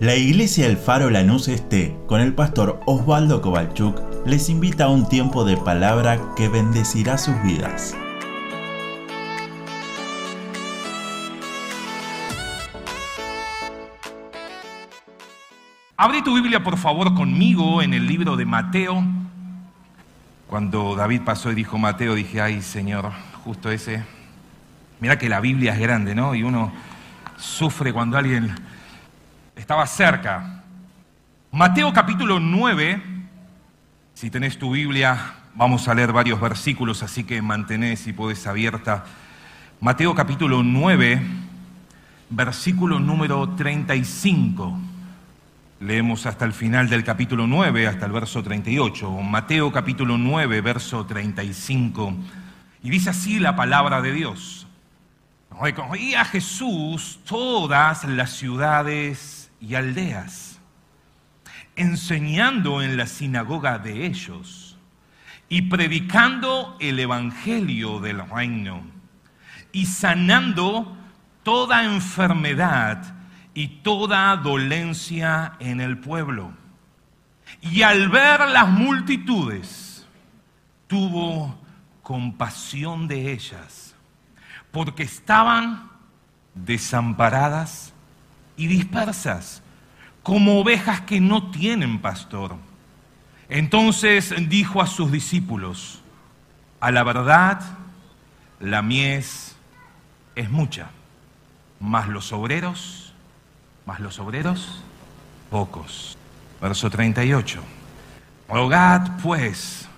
La iglesia El Faro Lanús Este, con el pastor Osvaldo Kovalchuk, les invita a un tiempo de palabra que bendecirá sus vidas. Abre tu Biblia por favor conmigo en el libro de Mateo. Cuando David pasó y dijo Mateo, dije, ay Señor, justo ese. Mira que la Biblia es grande, ¿no? Y uno sufre cuando alguien estaba cerca. Mateo capítulo 9, si tenés tu Biblia, vamos a leer varios versículos, así que mantenés si podés abierta. Mateo capítulo 9, versículo número 35. Leemos hasta el final del capítulo 9, hasta el verso 38. Mateo capítulo 9, verso 35. Y dice así la palabra de Dios. Recorría Jesús todas las ciudades y aldeas, enseñando en la sinagoga de ellos y predicando el Evangelio del reino y sanando toda enfermedad y toda dolencia en el pueblo. Y al ver las multitudes, tuvo compasión de ellas, porque estaban desamparadas y dispersas, como ovejas que no tienen pastor. Entonces dijo a sus discípulos, a la verdad, la mies es mucha, mas los obreros, mas los obreros, pocos. Verso 38. Rogad pues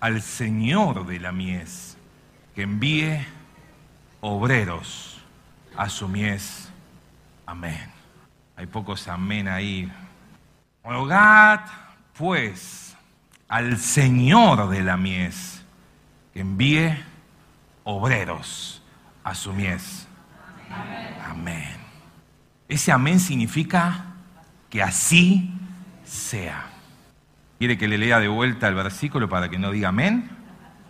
al Señor de la mies que envíe obreros a su mies Amén. Hay pocos amén ahí. Rogad, pues, al Señor de la mies que envíe obreros a su mies. Amén. Ese amén significa que así sea. ¿Quiere que le lea de vuelta el versículo para que no diga amén?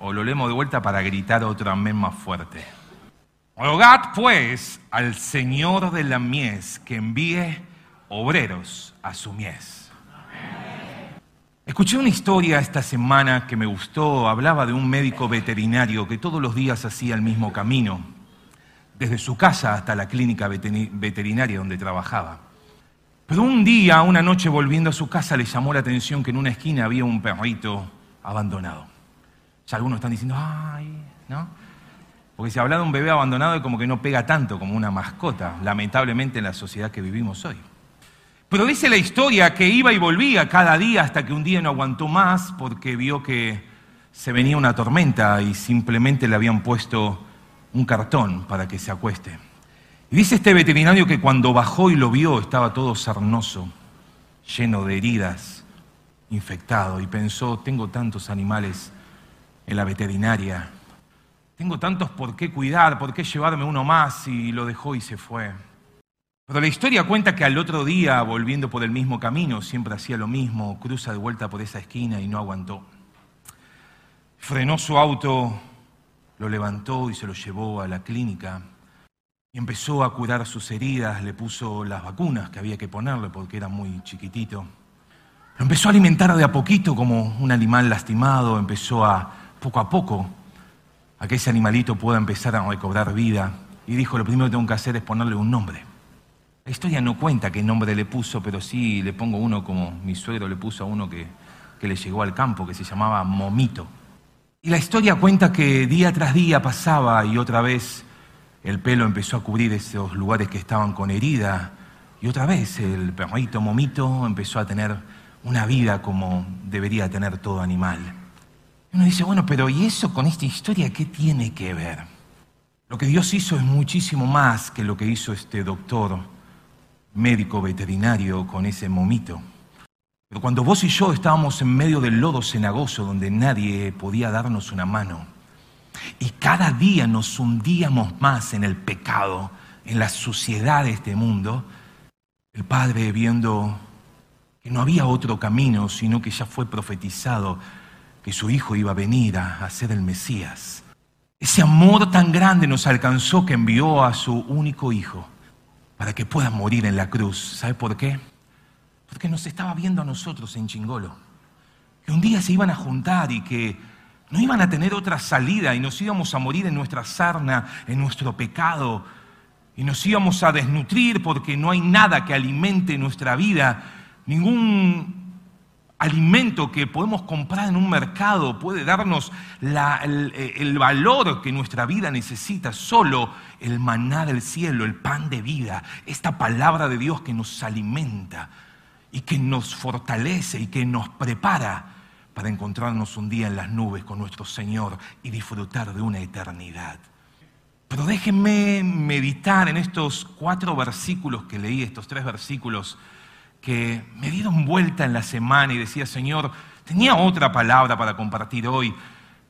¿O lo leemos de vuelta para gritar otro amén más fuerte? Rogad pues al Señor de la mies que envíe obreros a su mies. Escuché una historia esta semana que me gustó, hablaba de un médico veterinario que todos los días hacía el mismo camino, desde su casa hasta la clínica veterinaria donde trabajaba. Pero un día, una noche volviendo a su casa, le llamó la atención que en una esquina había un perrito abandonado. Ya algunos están diciendo, ay, ¿no? Porque si habla de un bebé abandonado es como que no pega tanto como una mascota, lamentablemente en la sociedad que vivimos hoy. Pero dice la historia que iba y volvía cada día hasta que un día no aguantó más porque vio que se venía una tormenta y simplemente le habían puesto un cartón para que se acueste. Y dice este veterinario que cuando bajó y lo vio estaba todo sarnoso, lleno de heridas, infectado, y pensó, tengo tantos animales en la veterinaria, tengo tantos por qué cuidar, por qué llevarme uno más y lo dejó y se fue. Pero la historia cuenta que al otro día, volviendo por el mismo camino, siempre hacía lo mismo, cruza de vuelta por esa esquina y no aguantó. Frenó su auto, lo levantó y se lo llevó a la clínica y empezó a curar sus heridas, le puso las vacunas que había que ponerle porque era muy chiquitito. Lo empezó a alimentar de a poquito como un animal lastimado, empezó a poco a poco a que ese animalito pueda empezar a recobrar vida. Y dijo, lo primero que tengo que hacer es ponerle un nombre. La historia no cuenta qué nombre le puso, pero sí le pongo uno como mi suegro le puso a uno que, que le llegó al campo, que se llamaba Momito. Y la historia cuenta que día tras día pasaba y otra vez el pelo empezó a cubrir esos lugares que estaban con herida. Y otra vez el perrito Momito empezó a tener una vida como debería tener todo animal. Uno dice, bueno, pero ¿y eso con esta historia qué tiene que ver? Lo que Dios hizo es muchísimo más que lo que hizo este doctor médico veterinario con ese momito. Pero cuando vos y yo estábamos en medio del lodo cenagoso donde nadie podía darnos una mano, y cada día nos hundíamos más en el pecado, en la suciedad de este mundo, el Padre viendo que no había otro camino, sino que ya fue profetizado que su Hijo iba a venir a, ser el Mesías. Ese amor tan grande nos alcanzó que envió a su único Hijo para que puedan morir en la cruz. ¿Sabe por qué? Porque nos estaba viendo a nosotros en Chingolo. Que un día se iban a juntar y que no iban a tener otra salida y nos íbamos a morir en nuestra sarna, en nuestro pecado, y nos íbamos a desnutrir porque no hay nada que alimente nuestra vida, ningún alimento que podemos comprar en un mercado puede darnos el, el, valor que nuestra vida necesita, solo el maná del cielo, el pan de vida, esta palabra de Dios que nos alimenta y que nos fortalece y que nos prepara para encontrarnos un día en las nubes con nuestro Señor y disfrutar de una eternidad. Pero déjenme meditar en estos cuatro versículos que leí, estos tres versículos que me dieron vuelta en la semana y decía, Señor, tenía otra palabra para compartir hoy,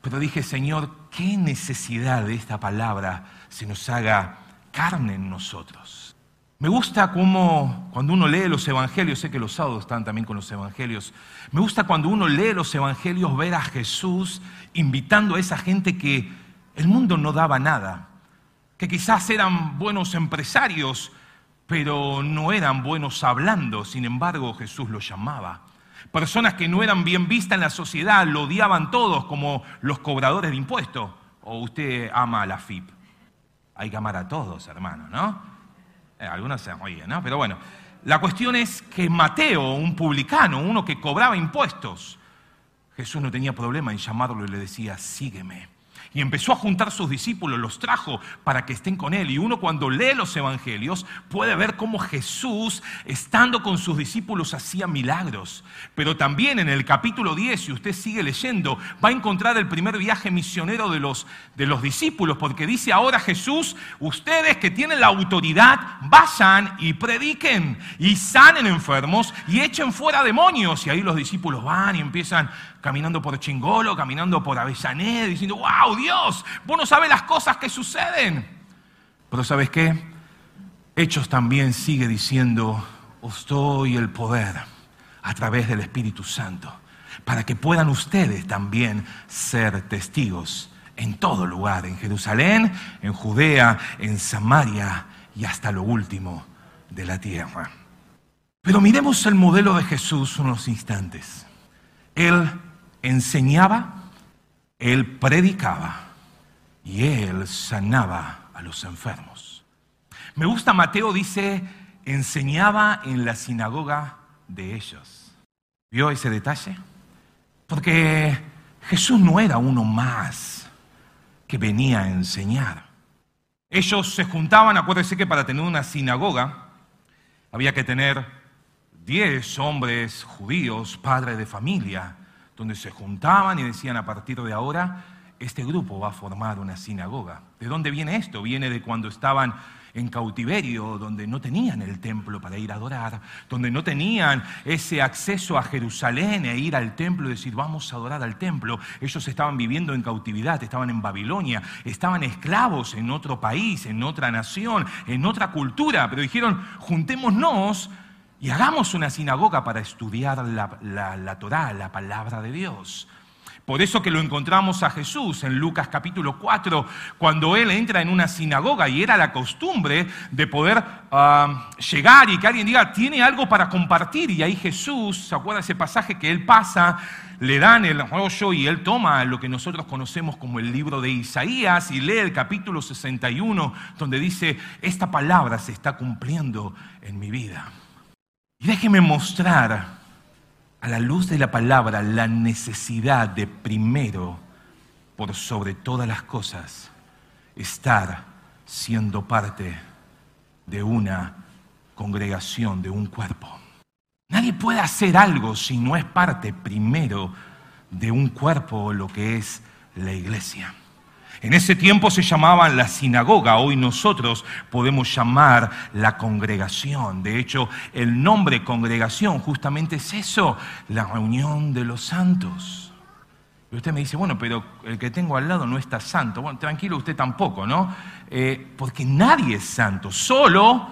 pero dije, Señor, ¿qué necesidad de esta palabra se nos haga carne en nosotros? Me gusta cómo cuando uno lee los evangelios, sé que los sábados están también con los evangelios, me gusta cuando uno lee los evangelios ver a Jesús invitando a esa gente que el mundo no daba nada, que quizás eran buenos empresarios, pero no eran buenos hablando, sin embargo Jesús los llamaba. Personas que no eran bien vistas en la sociedad, lo odiaban todos como los cobradores de impuestos. O usted ama a la FIP. Hay que amar a todos, hermano, ¿no? Eh, algunos se oyen, ¿no? Pero bueno, la cuestión es que Mateo, un publicano, uno que cobraba impuestos, Jesús no tenía problema en llamarlo y le decía, sígueme. Y empezó a juntar sus discípulos, los trajo para que estén con él. Y uno cuando lee los evangelios puede ver cómo Jesús, estando con sus discípulos, hacía milagros. Pero también en el capítulo 10, si usted sigue leyendo, va a encontrar el primer viaje misionero de los, de los discípulos, porque dice ahora Jesús, ustedes que tienen la autoridad, vayan y prediquen y sanen enfermos y echen fuera demonios. Y ahí los discípulos van y empiezan caminando por Chingolo, caminando por Avellaneda, diciendo, wow, Dios, vos no sabes las cosas que suceden. Pero ¿sabes qué? Hechos también sigue diciendo, os doy el poder a través del Espíritu Santo, para que puedan ustedes también ser testigos en todo lugar, en Jerusalén, en Judea, en Samaria y hasta lo último de la tierra. Pero miremos el modelo de Jesús unos instantes. Él enseñaba, él predicaba y él sanaba a los enfermos. Me gusta, Mateo dice, enseñaba en la sinagoga de ellos. ¿Vio ese detalle? Porque Jesús no era uno más que venía a enseñar. Ellos se juntaban, acuérdense que para tener una sinagoga había que tener diez hombres judíos, padres de familia, donde se juntaban y decían a partir de ahora, este grupo va a formar una sinagoga. ¿De dónde viene esto? Viene de cuando estaban en cautiverio, donde no tenían el templo para ir a adorar, donde no tenían ese acceso a Jerusalén e ir al templo y decir, vamos a adorar al templo. Ellos estaban viviendo en cautividad, estaban en Babilonia, estaban esclavos en otro país, en otra nación, en otra cultura, pero dijeron, juntémonos y hagamos una sinagoga para estudiar la, la, Torá, la palabra de Dios. Por eso que lo encontramos a Jesús en Lucas capítulo 4, cuando él entra en una sinagoga y era la costumbre de poder ah, llegar y que alguien diga, tiene algo para compartir. Y ahí Jesús, ¿se acuerda ese pasaje que él pasa? Le dan el rollo y él toma lo que nosotros conocemos como el libro de Isaías y lee el capítulo 61, donde dice, esta palabra se está cumpliendo en mi vida. Y déjeme mostrar a la luz de la palabra la necesidad de primero, por sobre todas las cosas, estar siendo parte de una congregación, de un cuerpo. Nadie puede hacer algo si no es parte primero de un cuerpo, lo que es la iglesia. En ese tiempo se llamaba la sinagoga, hoy nosotros podemos llamar la congregación. De hecho, el nombre congregación justamente es eso, la reunión de los santos. Y usted me dice, bueno, pero el que tengo al lado no está santo. Bueno, tranquilo, usted tampoco, ¿no? Eh, porque nadie es santo, solo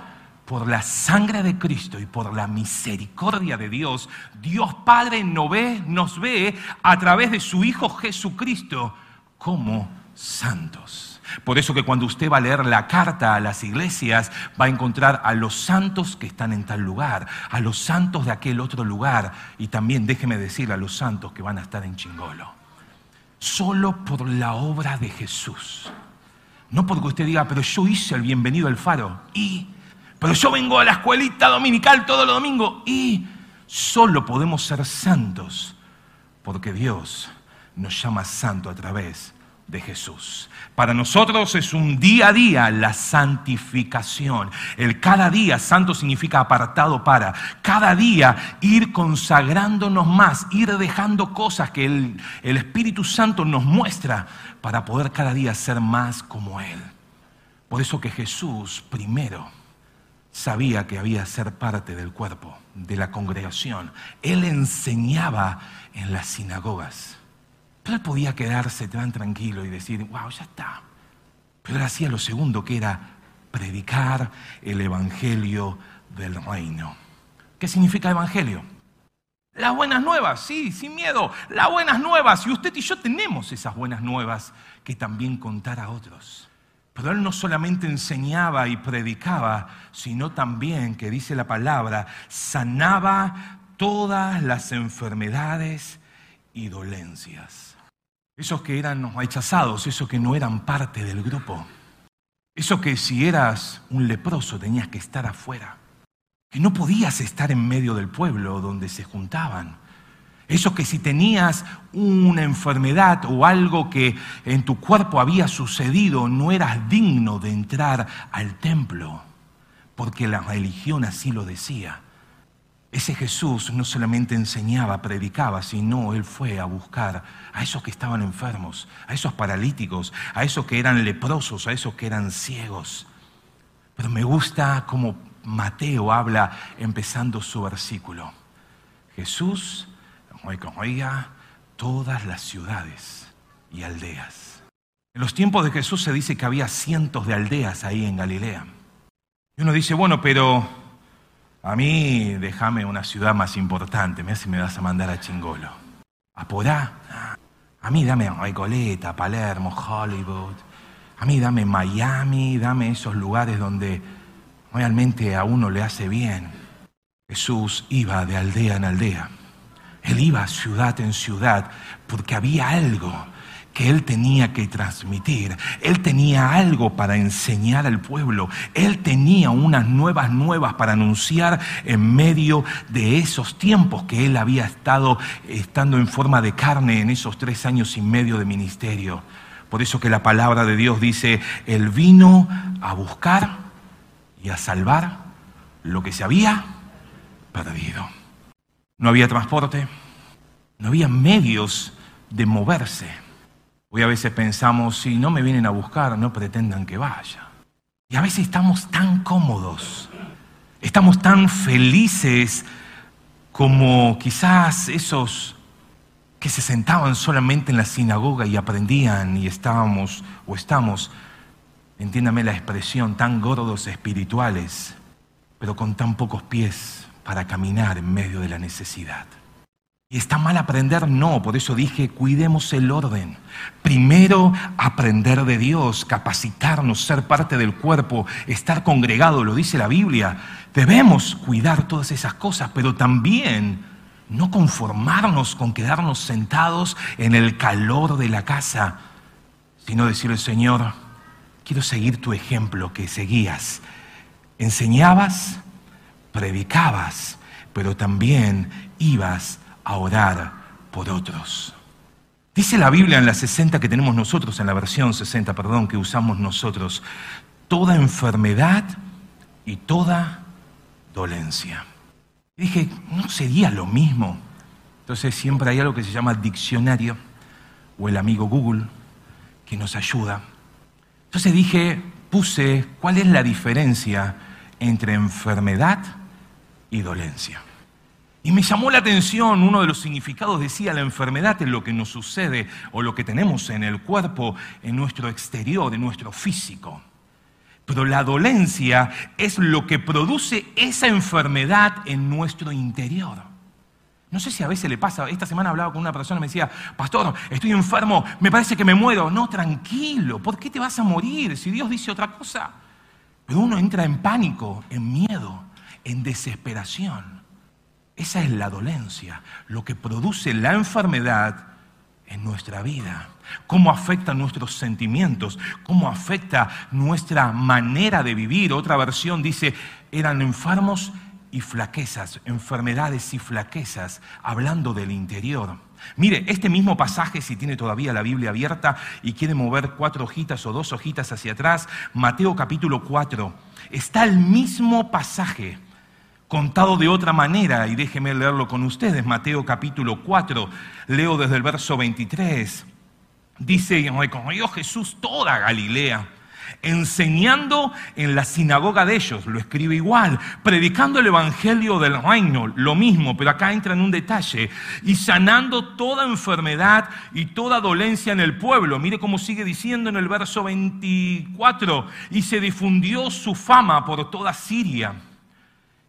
por la sangre de Cristo y por la misericordia de Dios, Dios Padre nos ve, nos ve a través de su Hijo Jesucristo como santos. Por eso que cuando usted va a leer la carta a las iglesias, va a encontrar a los santos que están en tal lugar, a los santos de aquel otro lugar y también, déjeme decir, a los santos que van a estar en Chingolo. Solo por la obra de Jesús. No porque usted diga, pero yo hice el bienvenido al faro. Y, pero yo vengo a la escuelita dominical todos los domingos. Y solo podemos ser santos porque Dios nos llama santo a través de Jesús. Para nosotros es un día a día la santificación. El cada día, santo significa apartado para. Cada día ir consagrándonos más, ir dejando cosas que el, Espíritu Santo nos muestra para poder cada día ser más como Él. Por eso que Jesús primero sabía que había ser parte del cuerpo, de la congregación. Él enseñaba en las sinagogas. Pero él podía quedarse tan tranquilo y decir, wow, ya está. Pero él hacía lo segundo, que era predicar el Evangelio del reino. ¿Qué significa Evangelio? Las buenas nuevas, sí, sin miedo, las buenas nuevas. Y usted y yo tenemos esas buenas nuevas que también contar a otros. Pero él no solamente enseñaba y predicaba, sino también, que dice la palabra, sanaba todas las enfermedades y dolencias. Esos que eran rechazados, esos que no eran parte del grupo. Eso que si eras un leproso tenías que estar afuera. Que no podías estar en medio del pueblo donde se juntaban. Eso que si tenías una enfermedad o algo que en tu cuerpo había sucedido, no eras digno de entrar al templo, porque la religión así lo decía. Ese Jesús no solamente enseñaba, predicaba, sino Él fue a buscar a esos que estaban enfermos, a esos paralíticos, a esos que eran leprosos, a esos que eran ciegos. Pero me gusta como Mateo habla empezando su versículo. Jesús recorría todas las ciudades y aldeas. En los tiempos de Jesús se dice que había cientos de aldeas ahí en Galilea. Y uno dice, bueno, pero a mí déjame una ciudad más importante, mira si me vas a mandar a Chingolo. ¿A Porá? A mí dame Recoleta, Palermo, Hollywood. A mí dame Miami, dame esos lugares donde realmente a uno le hace bien. Jesús iba de aldea en aldea. Él iba ciudad en ciudad porque había algo que él tenía que transmitir. Él tenía algo para enseñar al pueblo. Él tenía unas nuevas nuevas para anunciar en medio de esos tiempos que él había estado estando en forma de carne en esos tres años y medio de ministerio. Por eso que la palabra de Dios dice, Él vino a buscar y a salvar lo que se había perdido. No había transporte, no había medios de moverse. Hoy a veces pensamos, si no me vienen a buscar, no pretendan que vaya. Y a veces estamos tan cómodos, estamos tan felices como quizás esos que se sentaban solamente en la sinagoga y aprendían y estábamos o estamos, entiéndame la expresión, tan gordos espirituales, pero con tan pocos pies para caminar en medio de la necesidad. ¿Y está mal aprender? No, por eso dije, cuidemos el orden. Primero, aprender de Dios, capacitarnos, ser parte del cuerpo, estar congregado, lo dice la Biblia. Debemos cuidar todas esas cosas, pero también no conformarnos con quedarnos sentados en el calor de la casa, sino decirle, Señor, quiero seguir tu ejemplo que seguías. Enseñabas, predicabas, pero también ibas a orar por otros. Dice la Biblia en la 60 que tenemos nosotros, en la versión 60, perdón, que usamos nosotros, toda enfermedad y toda dolencia. dije, ¿no sería lo mismo? Entonces siempre hay algo que se llama diccionario o el amigo Google que nos ayuda. Entonces dije, puse, ¿cuál es la diferencia entre enfermedad y dolencia? Y me llamó la atención, uno de los significados decía, la enfermedad es lo que nos sucede o lo que tenemos en el cuerpo, en nuestro exterior, en nuestro físico. Pero la dolencia es lo que produce esa enfermedad en nuestro interior. No sé si a veces le pasa, esta semana hablaba con una persona y me decía, pastor, estoy enfermo, me parece que me muero. No, tranquilo, ¿por qué te vas a morir si Dios dice otra cosa? Pero uno entra en pánico, en miedo, en desesperación. Esa es la dolencia, lo que produce la enfermedad en nuestra vida, cómo afecta nuestros sentimientos, cómo afecta nuestra manera de vivir. Otra versión dice, eran enfermos y flaquezas, enfermedades y flaquezas, hablando del interior. Mire, este mismo pasaje, si tiene todavía la Biblia abierta y quiere mover cuatro hojitas o dos hojitas hacia atrás, Mateo capítulo 4, está el mismo pasaje contado de otra manera, y déjeme leerlo con ustedes, Mateo capítulo 4, leo desde el verso 23, dice, y recorrió Jesús toda Galilea, enseñando en la sinagoga de ellos, lo escribe igual, predicando el Evangelio del reino, lo mismo, pero acá entra en un detalle, y sanando toda enfermedad y toda dolencia en el pueblo. Mire cómo sigue diciendo en el verso 24, y se difundió su fama por toda Siria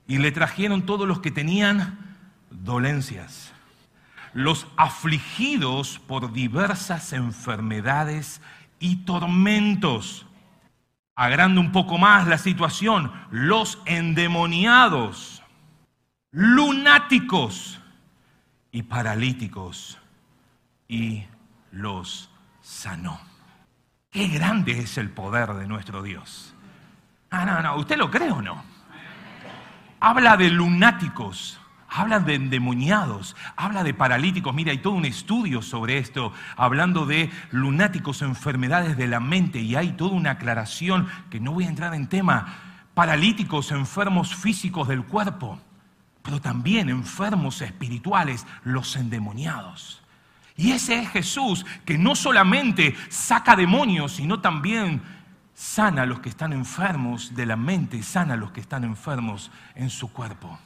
y le trajeron todos los que tenían dolencias, los afligidos por diversas enfermedades y tormentos. Agrando un poco más la situación, los endemoniados, lunáticos y paralíticos, y los sanó. Qué grande es el poder de nuestro Dios. Ah, no, no, ¿usted lo cree o no? Habla de lunáticos, habla de endemoniados, habla de paralíticos. Mira, hay todo un estudio sobre esto, hablando de lunáticos, enfermedades de la mente, y hay toda una aclaración que no voy a entrar en tema. Paralíticos, enfermos físicos del cuerpo, pero también enfermos espirituales, los endemoniados. Y ese es Jesús que no solamente saca demonios, sino también sana a los que están enfermos de la mente, sana a los que están enfermos en su cuerpo.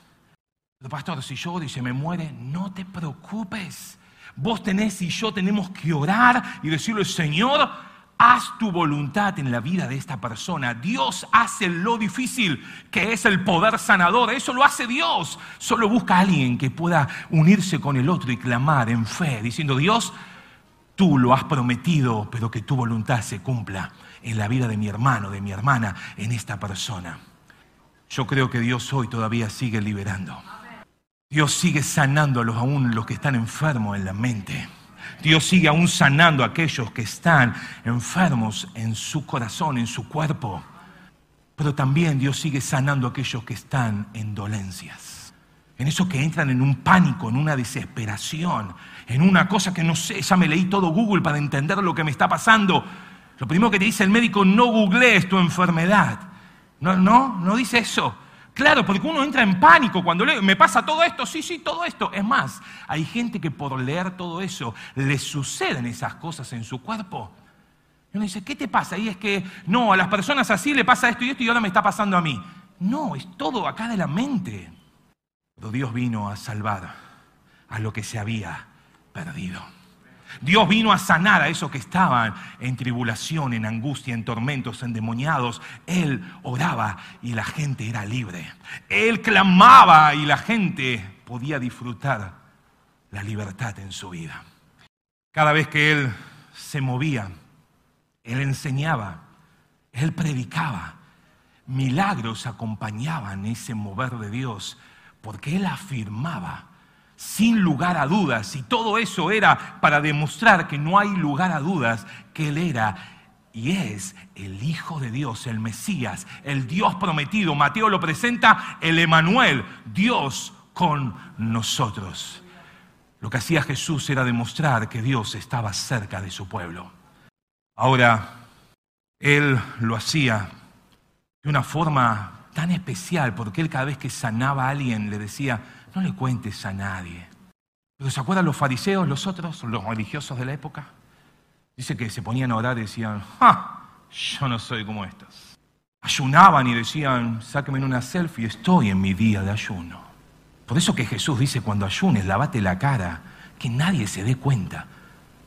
Pero pastor, si yo dice me muere, no te preocupes. Vos tenés y yo tenemos que orar y decirle, Señor, haz tu voluntad en la vida de esta persona. Dios hace lo difícil, que es el poder sanador. Eso lo hace Dios. Solo busca a alguien que pueda unirse con el otro y clamar en fe, diciendo, Dios, tú lo has prometido, pero que tu voluntad se cumpla en la vida de mi hermano, de mi hermana, en esta persona. Yo creo que Dios hoy todavía sigue liberando. Dios sigue sanando a los aún los que están enfermos en la mente. Dios sigue aún sanando a aquellos que están enfermos en su corazón, en su cuerpo. Pero también Dios sigue sanando a aquellos que están en dolencias. En esos que entran en un pánico, en una desesperación, en una cosa que no sé, ya me leí todo Google para entender lo que me está pasando. Lo primero que te dice el médico, no googlees tu enfermedad. No, no, no dice eso. Claro, porque uno entra en pánico cuando lee, me pasa todo esto, sí, sí, todo esto. Es más, hay gente que por leer todo eso le suceden esas cosas en su cuerpo. Y uno dice, ¿qué te pasa? Y es que, no, a las personas así le pasa esto y esto y ahora me está pasando a mí. No, es todo acá de la mente. Pero Dios vino a salvar a lo que se había perdido. Dios vino a sanar a esos que estaban en tribulación, en angustia, en tormentos, endemoniados. Él oraba y la gente era libre. Él clamaba y la gente podía disfrutar la libertad en su vida. Cada vez que Él se movía, Él enseñaba, Él predicaba. Milagros acompañaban ese mover de Dios porque Él afirmaba sin lugar a dudas. Y todo eso era para demostrar que no hay lugar a dudas que Él era y es el Hijo de Dios, el Mesías, el Dios prometido. Mateo lo presenta el Emanuel, Dios con nosotros. Lo que hacía Jesús era demostrar que Dios estaba cerca de su pueblo. Ahora, Él lo hacía de una forma tan especial, porque Él cada vez que sanaba a alguien le decía, no le cuentes a nadie. Pero ¿se acuerdan los fariseos, los otros, los religiosos de la época? Dice que se ponían a orar y decían, ¡ah! Yo no soy como estos. Ayunaban y decían, sáquenme una selfie, estoy en mi día de ayuno. Por eso que Jesús dice, cuando ayunes, lavate la cara, que nadie se dé cuenta.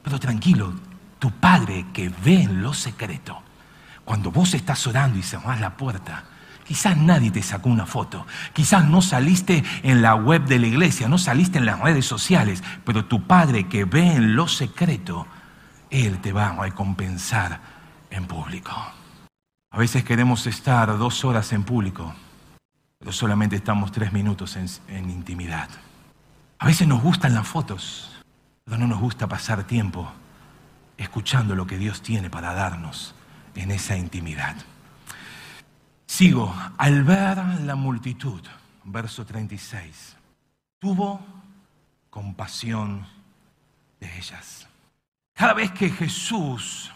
Pero tranquilo, tu Padre que ve en lo secreto, cuando vos estás orando y cerrás la puerta, Quizás nadie te sacó una foto, quizás no saliste en la web de la iglesia, no saliste en las redes sociales, pero tu Padre que ve en lo secreto, Él te va a recompensar en público. A veces queremos estar dos horas en público, pero solamente estamos tres minutos en, en intimidad. A veces nos gustan las fotos, pero no nos gusta pasar tiempo escuchando lo que Dios tiene para darnos en esa intimidad. Sigo, al ver la multitud, verso 36, tuvo compasión de ellas. Cada vez que Jesús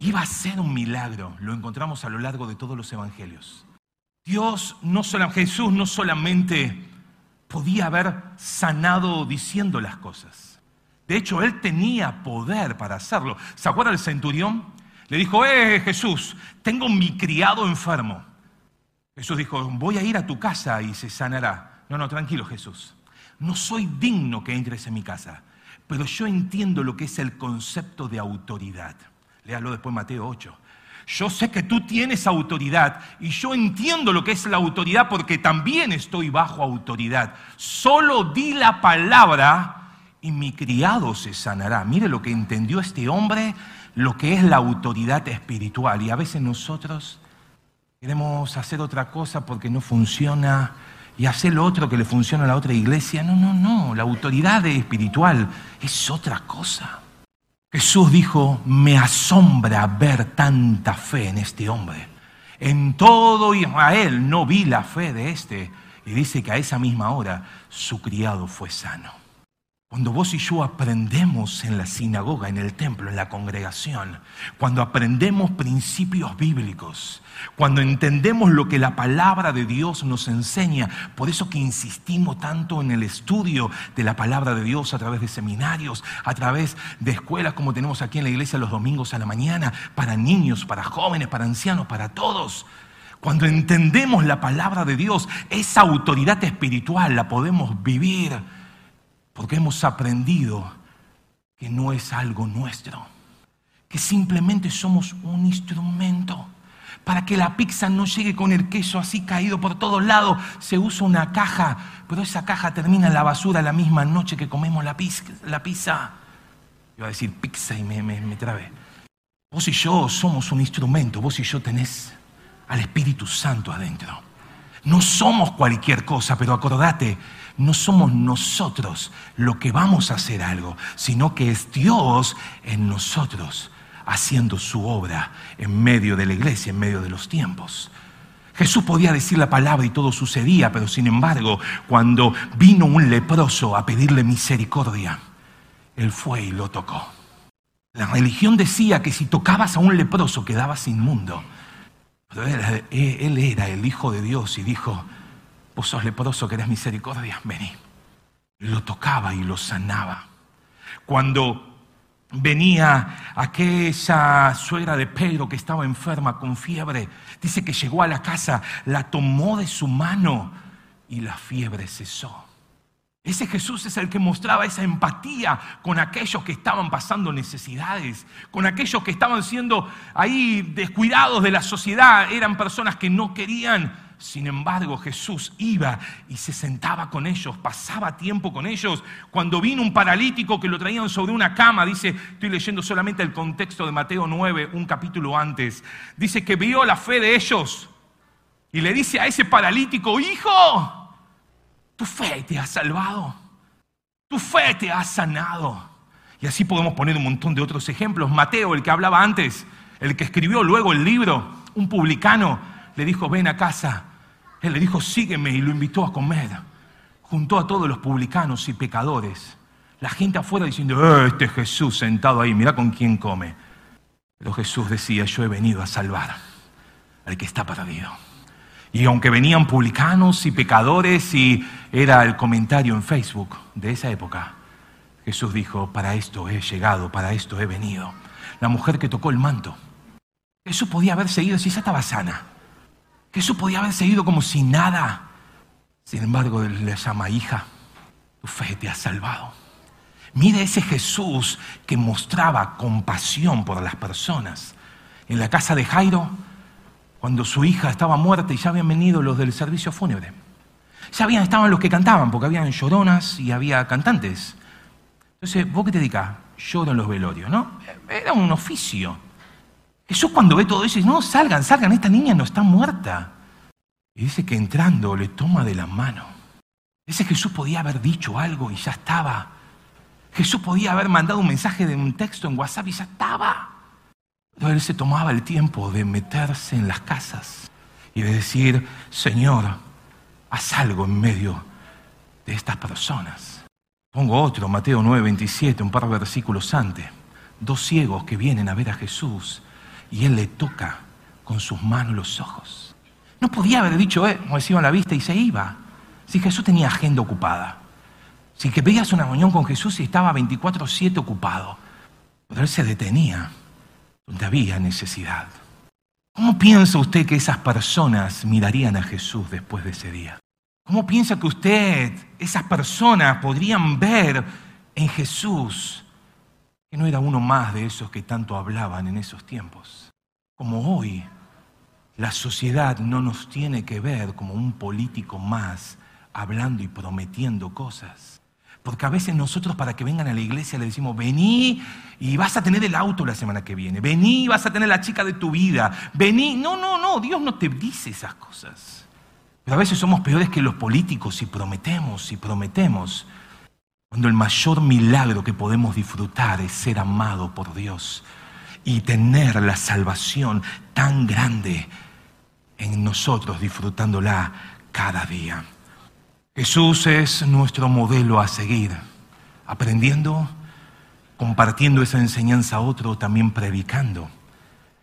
iba a hacer un milagro, lo encontramos a lo largo de todos los evangelios. Dios no solo, Jesús no solamente podía haber sanado diciendo las cosas. De hecho, él tenía poder para hacerlo. ¿Se acuerda del centurión? Le dijo, eh Jesús, tengo mi criado enfermo. Jesús dijo, voy a ir a tu casa y se sanará. No, no, tranquilo Jesús. No soy digno que entres en mi casa, pero yo entiendo lo que es el concepto de autoridad. Léalo después Mateo 8. Yo sé que tú tienes autoridad y yo entiendo lo que es la autoridad porque también estoy bajo autoridad. Solo di la palabra y mi criado se sanará. Mire lo que entendió este hombre lo que es la autoridad espiritual. Y a veces nosotros queremos hacer otra cosa porque no funciona y hacer lo otro que le funciona a la otra iglesia. No, no, no. La autoridad espiritual es otra cosa. Jesús dijo, me asombra ver tanta fe en este hombre. En todo Israel no vi la fe de este. Y dice que a esa misma hora su criado fue sano. Cuando vos y yo aprendemos en la sinagoga, en el templo, en la congregación, cuando aprendemos principios bíblicos, cuando entendemos lo que la palabra de Dios nos enseña, por eso que insistimos tanto en el estudio de la palabra de Dios a través de seminarios, a través de escuelas como tenemos aquí en la iglesia los domingos a la mañana, para niños, para jóvenes, para ancianos, para todos. Cuando entendemos la palabra de Dios, esa autoridad espiritual la podemos vivir porque hemos aprendido que no es algo nuestro, que simplemente somos un instrumento. Para que la pizza no llegue con el queso así caído por todos lados, se usa una caja, pero esa caja termina en la basura la misma noche que comemos la pizza. La pizza. Iba a decir pizza y me, me, me trabé. Vos y yo somos un instrumento, vos y yo tenés al Espíritu Santo adentro. No somos cualquier cosa, pero acordate, no somos nosotros lo que vamos a hacer algo, sino que es Dios en nosotros haciendo su obra en medio de la iglesia, en medio de los tiempos. Jesús podía decir la palabra y todo sucedía, pero sin embargo, cuando vino un leproso a pedirle misericordia, él fue y lo tocó. La religión decía que si tocabas a un leproso quedabas inmundo. Pero él, él era el Hijo de Dios y dijo, vos sos leproso, querés misericordia, vení. Lo tocaba y lo sanaba. Cuando venía aquella suegra de Pedro que estaba enferma con fiebre, dice que llegó a la casa, la tomó de su mano y la fiebre cesó. Ese Jesús es el que mostraba esa empatía con aquellos que estaban pasando necesidades, con aquellos que estaban siendo ahí descuidados de la sociedad, eran personas que no querían sin embargo, Jesús iba y se sentaba con ellos, pasaba tiempo con ellos. Cuando vino un paralítico que lo traían sobre una cama, dice, estoy leyendo solamente el contexto de Mateo 9, un capítulo antes, dice que vio la fe de ellos y le dice a ese paralítico, hijo, tu fe te ha salvado, tu fe te ha sanado. Y así podemos poner un montón de otros ejemplos. Mateo, el que hablaba antes, el que escribió luego el libro, un publicano, le dijo, ven a casa. Él le dijo, sígueme y lo invitó a comer. Juntó a todos los publicanos y pecadores. La gente afuera diciendo, eh, este Jesús sentado ahí, mira con quién come. Pero Jesús decía, yo he venido a salvar al que está perdido. Y aunque venían publicanos y pecadores y era el comentario en Facebook de esa época, Jesús dijo, para esto he llegado, para esto he venido. La mujer que tocó el manto. Jesús podía haber seguido si esa estaba sana. Jesús podía haber seguido como si nada. Sin embargo, le llama hija, tu fe te ha salvado. Mire ese Jesús que mostraba compasión por las personas. En la casa de Jairo, cuando su hija estaba muerta y ya habían venido los del servicio fúnebre. Ya habían, estaban los que cantaban, porque habían lloronas y había cantantes. Entonces, ¿vos qué te dedicas? Lloro en los velorios, ¿no? Era un oficio. Jesús cuando ve todo eso dice, no, salgan, salgan, esta niña no está muerta. Y dice que entrando le toma de la mano. Ese Jesús podía haber dicho algo y ya estaba. Jesús podía haber mandado un mensaje de un texto en WhatsApp y ya estaba. Pero él se tomaba el tiempo de meterse en las casas y de decir, Señor, haz algo en medio de estas personas. Pongo otro, Mateo 9, 27, un par de versículos antes. Dos ciegos que vienen a ver a Jesús y él le toca con sus manos los ojos. No podía haber dicho, eh, reciban la vista y se iba. Si Jesús tenía agenda ocupada. Si que veías una reunión con Jesús y estaba 24-7 ocupado. Pero él se detenía donde había necesidad. ¿Cómo piensa usted que esas personas mirarían a Jesús después de ese día? ¿Cómo piensa que usted, esas personas, podrían ver en Jesús que no era uno más de esos que tanto hablaban en esos tiempos? Como hoy, la sociedad no nos tiene que ver como un político más hablando y prometiendo cosas. Porque a veces nosotros para que vengan a la iglesia le decimos, vení y vas a tener el auto la semana que viene, vení y vas a tener la chica de tu vida, vení. No, no, no, Dios no te dice esas cosas. Pero a veces somos peores que los políticos y prometemos y prometemos. Cuando el mayor milagro que podemos disfrutar es ser amado por Dios y tener la salvación tan grande en nosotros, disfrutándola cada día. Jesús es nuestro modelo a seguir, aprendiendo, compartiendo esa enseñanza a otro, también predicando,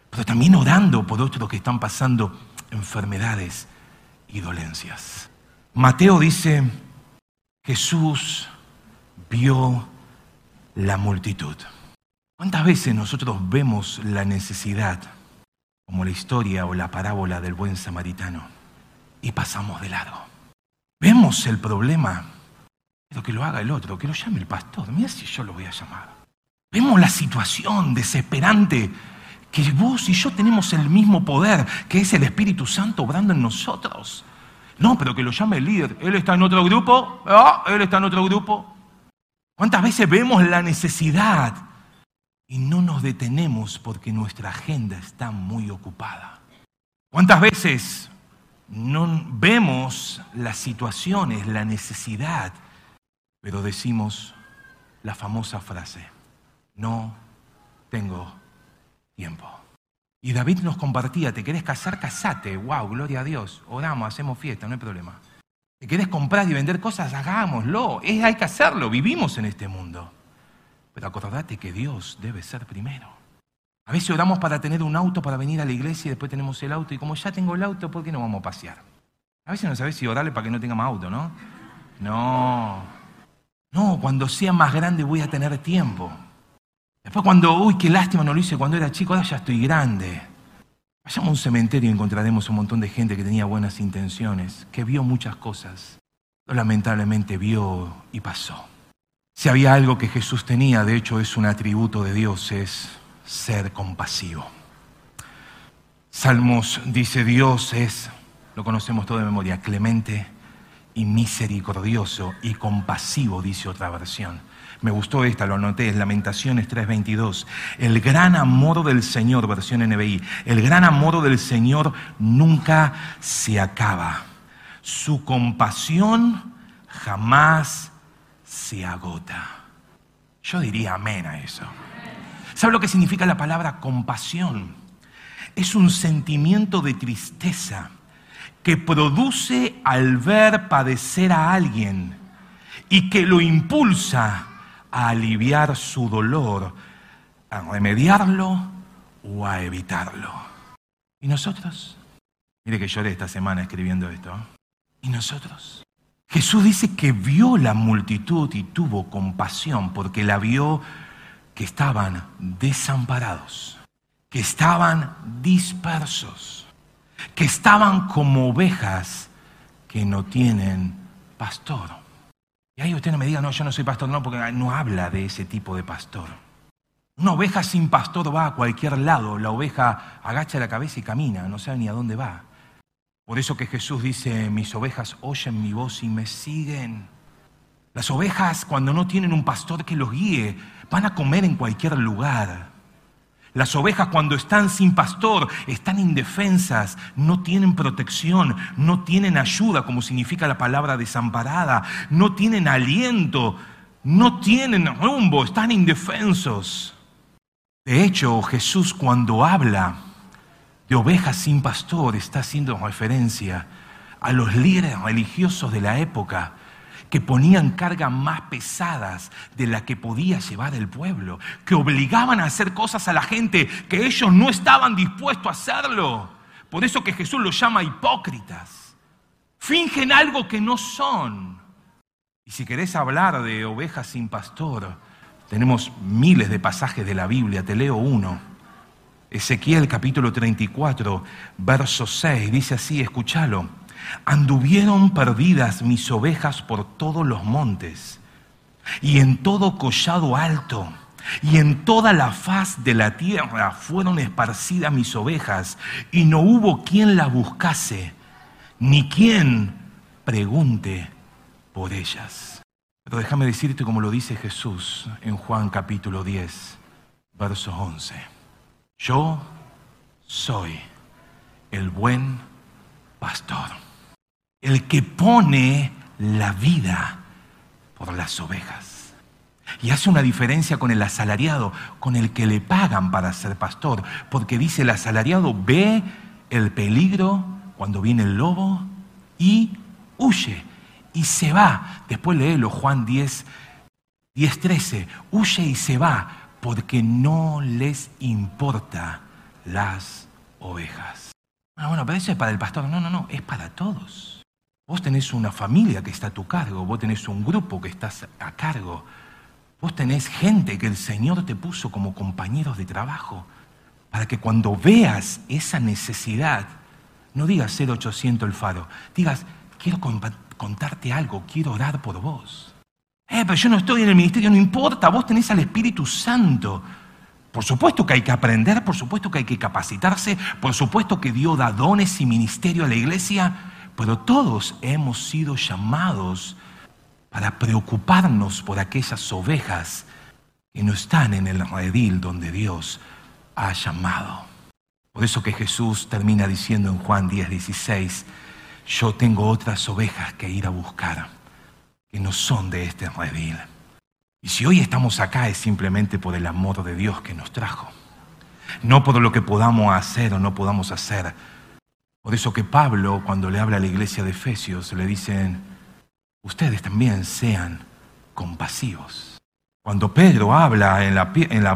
pero también orando por otros que están pasando enfermedades y dolencias. Mateo dice, Jesús vio la multitud. ¿Cuántas veces nosotros vemos la necesidad, como la historia o la parábola del buen samaritano, y pasamos de lado? Vemos el problema, pero que lo haga el otro, que lo llame el pastor. Mira si yo lo voy a llamar. Vemos la situación desesperante que vos y yo tenemos el mismo poder, que es el Espíritu Santo obrando en nosotros. No, pero que lo llame el líder. Él está en otro grupo, ah, él está en otro grupo. ¿Cuántas veces vemos la necesidad y no nos detenemos porque nuestra agenda está muy ocupada? ¿Cuántas veces no vemos las situaciones, la necesidad, pero decimos la famosa frase, no tengo tiempo. Y David nos compartía, ¿te querés casar? Casate, wow, gloria a Dios, oramos, hacemos fiesta, no hay problema. ¿Te querés comprar y vender cosas? Hagámoslo, es, hay que hacerlo, vivimos en este mundo. Pero acordate que Dios debe ser primero. A veces oramos para tener un auto para venir a la iglesia y después tenemos el auto y como ya tengo el auto, ¿por qué no vamos a pasear? A veces no sabes si orarle para que no tenga más auto, ¿no? No. No, cuando sea más grande voy a tener tiempo. Después cuando, uy, qué lástima no lo hice cuando era chico, ahora ya estoy grande. Vayamos a un cementerio y encontraremos un montón de gente que tenía buenas intenciones, que vio muchas cosas, pero lamentablemente vio y pasó. Si había algo que Jesús tenía, de hecho es un atributo de Dios, es ser compasivo. Salmos dice Dios es, lo conocemos todo de memoria, clemente y misericordioso y compasivo, dice otra versión. Me gustó esta, lo anoté, es Lamentaciones 3:22. El gran amor del Señor, versión NBI, el gran amor del Señor nunca se acaba. Su compasión jamás se agota. Yo diría amén a eso. ¿Sabe lo que significa la palabra compasión? Es un sentimiento de tristeza que produce al ver padecer a alguien y que lo impulsa a aliviar su dolor, a remediarlo o a evitarlo. ¿Y nosotros? Mire que lloré esta semana escribiendo esto. ¿Y nosotros? Jesús dice que vio la multitud y tuvo compasión porque la vio que estaban desamparados, que estaban dispersos, que estaban como ovejas que no tienen pastor. Y ahí usted no me diga, no, yo no soy pastor, no, porque no habla de ese tipo de pastor. Una oveja sin pastor va a cualquier lado, la oveja agacha la cabeza y camina, no sabe ni a dónde va. Por eso que Jesús dice, mis ovejas oyen mi voz y me siguen. Las ovejas cuando no tienen un pastor que los guíe, van a comer en cualquier lugar. Las ovejas cuando están sin pastor, están indefensas, no tienen protección, no tienen ayuda, como significa la palabra desamparada, no tienen aliento, no tienen rumbo, están indefensos. De hecho, Jesús cuando habla de ovejas sin pastor está haciendo referencia a los líderes religiosos de la época que ponían cargas más pesadas de la que podía llevar el pueblo, que obligaban a hacer cosas a la gente que ellos no estaban dispuestos a hacerlo. Por eso que Jesús los llama hipócritas. Fingen algo que no son. Y si querés hablar de ovejas sin pastor, tenemos miles de pasajes de la Biblia, te leo uno. Ezequiel capítulo 34, verso 6, dice así, escúchalo. Anduvieron perdidas mis ovejas por todos los montes y en todo collado alto y en toda la faz de la tierra fueron esparcidas mis ovejas y no hubo quien las buscase ni quien pregunte por ellas. Pero déjame decirte como lo dice Jesús en Juan capítulo 10, verso 11. Yo soy el buen pastor el que pone la vida por las ovejas. Y hace una diferencia con el asalariado, con el que le pagan para ser pastor, porque dice el asalariado ve el peligro cuando viene el lobo y huye y se va. Después léelo Juan 10, 10, 13, huye y se va porque no les importa las ovejas. Bueno, ah, bueno, pero eso es para el pastor. No, no, no, es para todos. Vos tenés una familia que está a tu cargo, vos tenés un grupo que estás a cargo, vos tenés gente que el Señor te puso como compañeros de trabajo, para que cuando veas esa necesidad, no digas 0800 el faro, digas, quiero contarte algo, quiero orar por vos. Eh, pero yo no estoy en el ministerio, no importa, vos tenés al Espíritu Santo. Por supuesto que hay que aprender, por supuesto que hay que capacitarse, por supuesto que Dios da dones y ministerio a la iglesia, pero todos hemos sido llamados para preocuparnos por aquellas ovejas que no están en el redil donde Dios ha llamado. Por eso que Jesús termina diciendo en Juan 10, 16, yo tengo otras ovejas que ir a buscar, que no son de este redil. Y si hoy estamos acá es simplemente por el amor de Dios que nos trajo, no por lo que podamos hacer o no podamos hacer, por eso que Pablo, cuando le habla a la iglesia de Efesios, le dicen, ustedes también sean compasivos. Cuando Pedro habla en la,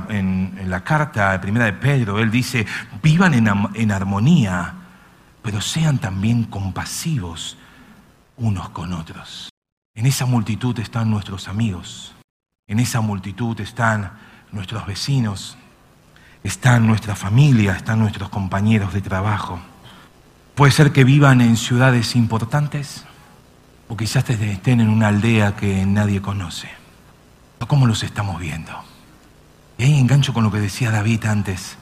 en la, carta primera de Pedro, él dice, vivan en, en armonía, pero sean también compasivos unos con otros. En esa multitud están nuestros amigos, en esa multitud están nuestros vecinos, están nuestra familia, están nuestros compañeros de trabajo. Puede ser que vivan en ciudades importantes o quizás estén en una aldea que nadie conoce. ¿Cómo los estamos viendo? Y ahí engancho con lo que decía David antes.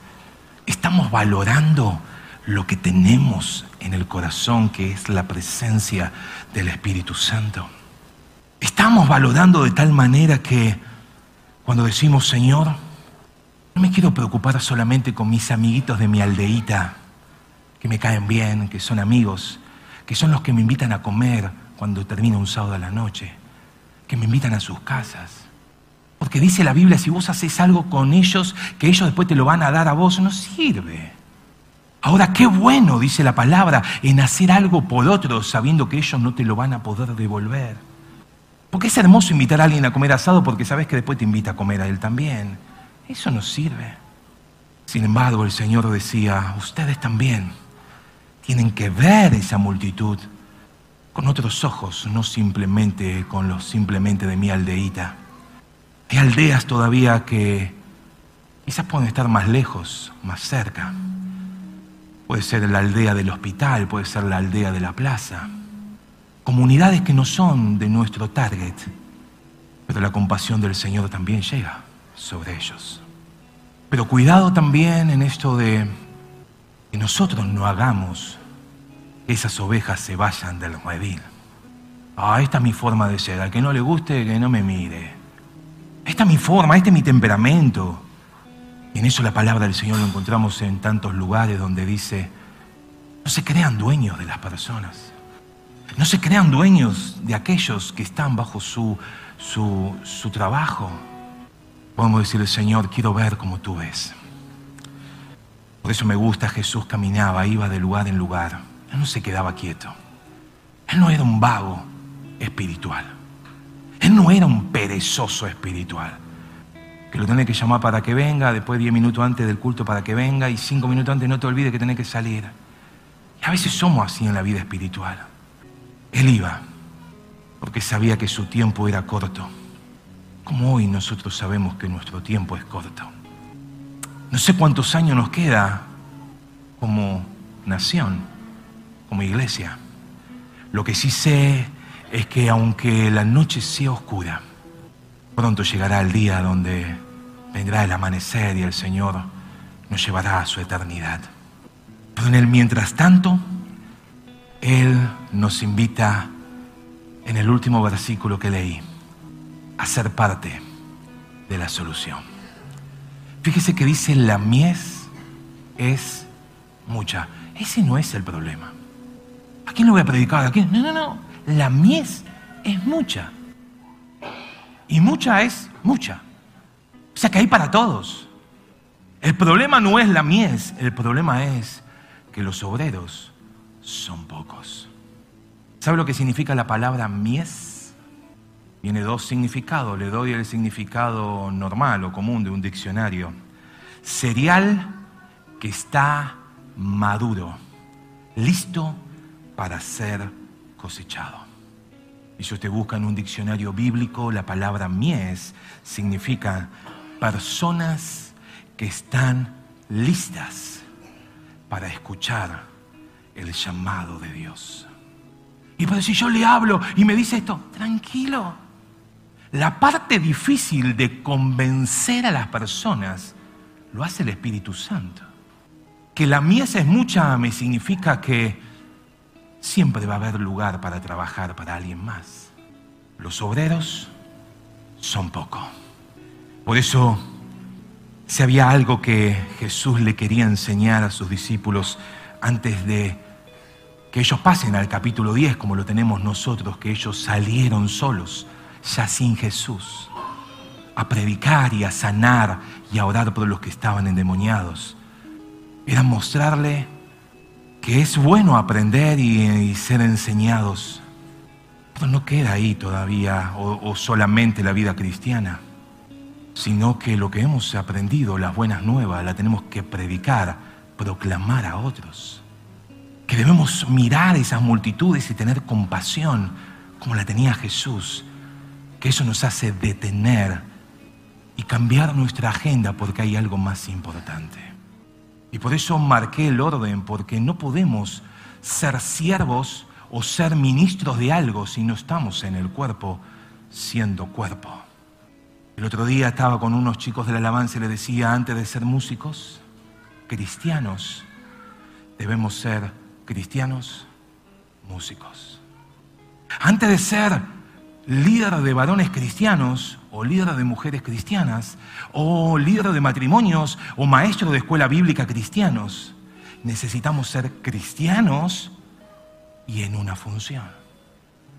Estamos valorando lo que tenemos en el corazón, que es la presencia del Espíritu Santo. Estamos valorando de tal manera que cuando decimos, Señor, no me quiero preocupar solamente con mis amiguitos de mi aldeíta, que me caen bien, que son amigos, que son los que me invitan a comer cuando termina un sábado a la noche, que me invitan a sus casas. Porque dice la Biblia, si vos haces algo con ellos, que ellos después te lo van a dar a vos, no sirve. Ahora, qué bueno, dice la palabra, en hacer algo por otros sabiendo que ellos no te lo van a poder devolver. Porque es hermoso invitar a alguien a comer asado porque sabes que después te invita a comer a él también. Eso no sirve. Sin embargo, el Señor decía, ustedes también tienen que ver esa multitud con otros ojos, no simplemente con los simplemente de mi aldeíta. Hay aldeas todavía que quizás pueden estar más lejos, más cerca. Puede ser la aldea del hospital, puede ser la aldea de la plaza. Comunidades que no son de nuestro target, pero la compasión del Señor también llega sobre ellos. Pero cuidado también en esto de nosotros no hagamos que esas ovejas se vayan del redil. Ah, esta es mi forma de ser. Al que no le guste, que no me mire. Esta es mi forma, este es mi temperamento. Y en eso la palabra del Señor lo encontramos en tantos lugares donde dice, no se crean dueños de las personas. No se crean dueños de aquellos que están bajo su, su, su trabajo. Podemos decirle, Señor, quiero ver como tú ves. Por eso me gusta, Jesús caminaba, iba de lugar en lugar. Él no se quedaba quieto. Él no era un vago espiritual. Él no era un perezoso espiritual. Que lo tenés que llamar para que venga, después diez minutos antes del culto para que venga y cinco minutos antes no te olvides que tenés que salir. Y a veces somos así en la vida espiritual. Él iba porque sabía que su tiempo era corto. Como hoy nosotros sabemos que nuestro tiempo es corto. No sé cuántos años nos queda como nación, como iglesia. Lo que sí sé es que aunque la noche sea oscura, pronto llegará el día donde vendrá el amanecer y el Señor nos llevará a su eternidad. Pero en el mientras tanto, Él nos invita en el último versículo que leí a ser parte de la solución. Fíjese que dice la mies es mucha. Ese no es el problema. ¿A quién le voy a predicar? ¿A quién? No, no, no. La mies es mucha. Y mucha es mucha. O sea que hay para todos. El problema no es la mies, el problema es que los obreros son pocos. ¿Sabe lo que significa la palabra mies? Tiene dos significados. Le doy el significado normal o común de un diccionario. Cereal que está maduro, listo para ser cosechado. Y si usted busca en un diccionario bíblico, la palabra mies significa personas que están listas para escuchar el llamado de Dios. Y pues si yo le hablo y me dice esto, tranquilo. La parte difícil de convencer a las personas lo hace el Espíritu Santo. Que la mies es mucha me significa que siempre va a haber lugar para trabajar para alguien más. Los obreros son pocos. Por eso, si había algo que Jesús le quería enseñar a sus discípulos antes de que ellos pasen al capítulo 10 como lo tenemos nosotros, que ellos salieron solos, ya sin Jesús, a predicar y a sanar y a orar por los que estaban endemoniados, era mostrarle que es bueno aprender y, ser enseñados, pero no queda ahí todavía o, o solamente la vida cristiana, sino que lo que hemos aprendido, las buenas nuevas, la tenemos que predicar, proclamar a otros. Que debemos mirar esas multitudes y tener compasión como la tenía Jesús. Que eso nos hace detener y cambiar nuestra agenda porque hay algo más importante. Y por eso marqué el orden, porque no podemos ser siervos o ser ministros de algo si no estamos en el cuerpo siendo cuerpo. El otro día estaba con unos chicos de la alabanza y les decía, antes de ser músicos, cristianos, debemos ser cristianos músicos. Antes de ser líder de varones cristianos o líder de mujeres cristianas o líder de matrimonios o maestro de escuela bíblica cristianos. Necesitamos ser cristianos y en una función.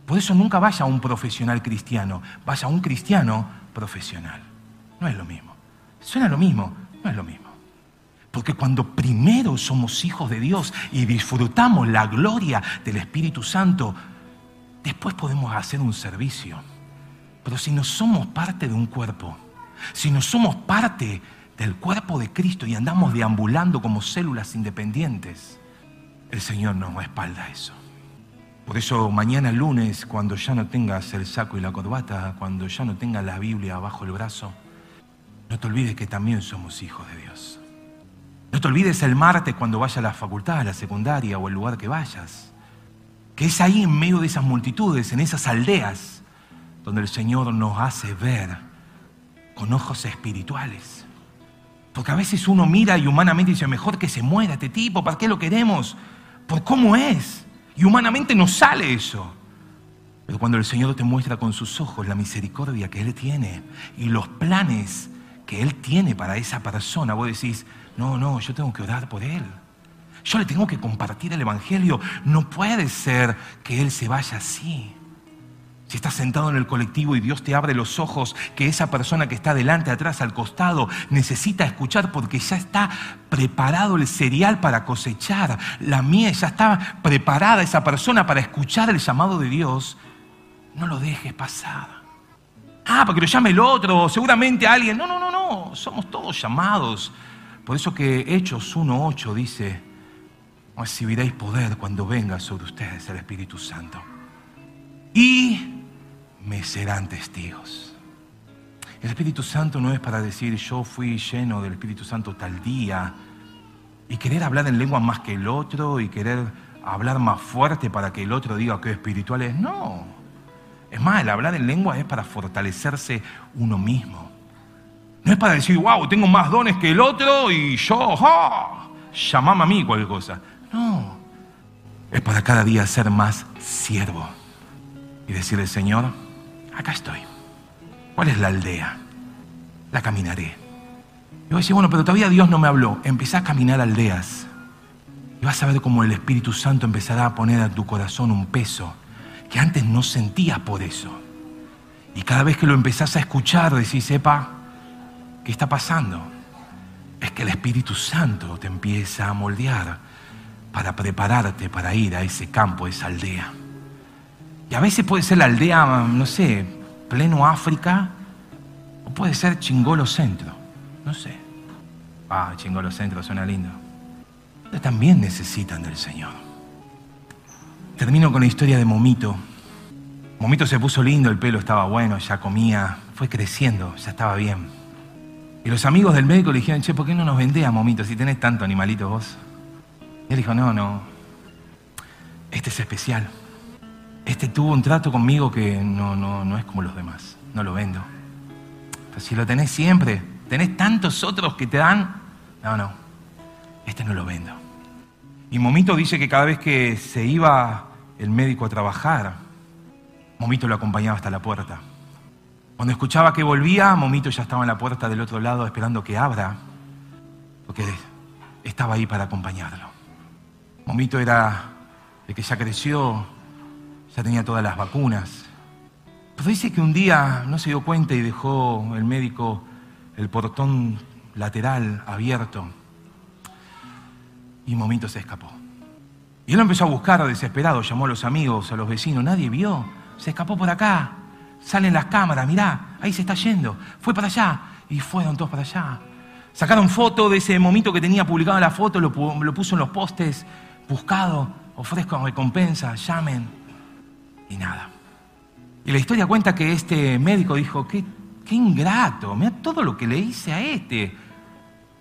Por eso nunca vaya a un profesional cristiano, vaya a un cristiano profesional. No es lo mismo. Suena lo mismo, no es lo mismo. Porque cuando primero somos hijos de Dios y disfrutamos la gloria del Espíritu Santo, después podemos hacer un servicio. Pero si no somos parte de un cuerpo, si no somos parte del cuerpo de Cristo y andamos deambulando como células independientes, el Señor nos respalda eso. Por eso mañana lunes, cuando ya no tengas el saco y la corbata, cuando ya no tengas la Biblia bajo el brazo, no te olvides que también somos hijos de Dios. No te olvides el martes cuando vayas a la facultad, a la secundaria o el lugar que vayas que es ahí en medio de esas multitudes, en esas aldeas, donde el Señor nos hace ver con ojos espirituales. Porque a veces uno mira y humanamente dice, mejor que se muera este tipo, ¿para qué lo queremos? Por cómo es. Y humanamente no sale eso. Pero cuando el Señor te muestra con sus ojos la misericordia que Él tiene y los planes que Él tiene para esa persona, vos decís, no, no, yo tengo que orar por Él. Yo le tengo que compartir el Evangelio. No puede ser que Él se vaya así. Si estás sentado en el colectivo y Dios te abre los ojos, que esa persona que está delante, atrás, al costado, necesita escuchar porque ya está preparado el cereal para cosechar, la miel, ya está preparada esa persona para escuchar el llamado de Dios, no lo dejes pasar. Ah, porque lo llame el otro, seguramente alguien. No, no, no, no, somos todos llamados. Por eso que Hechos 1.8 dice, recibiréis poder cuando venga sobre ustedes el Espíritu Santo. Y me serán testigos. El Espíritu Santo no es para decir yo fui lleno del Espíritu Santo tal día y querer hablar en lengua más que el otro y querer hablar más fuerte para que el otro diga que espiritual es. No. Es más, el hablar en lengua es para fortalecerse uno mismo. No es para decir, wow, tengo más dones que el otro y yo, llamame a mí cualquier cosa. No. Es para cada día ser más siervo y decirle, Señor, acá estoy. ¿Cuál es la aldea? La caminaré. Y voy a decir, bueno, pero todavía Dios no me habló. Empecé a caminar aldeas. Y vas a ver cómo el Espíritu Santo empezará a poner a tu corazón un peso que antes no sentías por eso. Y cada vez que lo empezás a escuchar, decís, sepa, ¿qué está pasando? Es que el Espíritu Santo te empieza a moldear para prepararte para ir a ese campo, a esa aldea. Y a veces puede ser la aldea, no sé, pleno África, o puede ser Chingolo Centro, no sé. Ah, Chingolo Centro suena lindo. Pero también necesitan del Señor. Termino con la historia de Momito. Momito se puso lindo, el pelo estaba bueno, ya comía, fue creciendo, ya estaba bien. Y los amigos del médico le dijeron, che, ¿por qué no nos vendés a Momito si tenés tanto animalito vos? Y él dijo, no, no, este es especial este tuvo un trato conmigo que no, no, no es como los demás, no lo vendo. Si lo tenés siempre, tenés tantos otros que te dan, no, no, este no lo vendo. Y Momito dice que cada vez que se iba el médico a trabajar, Momito lo acompañaba hasta la puerta. Cuando escuchaba que volvía, Momito ya estaba en la puerta del otro lado esperando que abra, porque estaba ahí para acompañarlo. Momito era el que ya creció, ya tenía todas las vacunas. Pero dice que un día no se dio cuenta y dejó el médico el portón lateral abierto. Y un momento se escapó. Y él empezó a buscar desesperado, llamó a los amigos, a los vecinos, nadie vio. Se escapó por acá, salen las cámaras, mirá, ahí se está yendo, fue para allá. Y fueron todos para allá. Sacaron foto de ese momento que tenía publicado la foto, lo, lo puso en los postes, buscado, ofrezco recompensa, llamen y nada. Y la historia cuenta que este médico dijo, qué, qué ingrato, mira todo lo que le hice a este.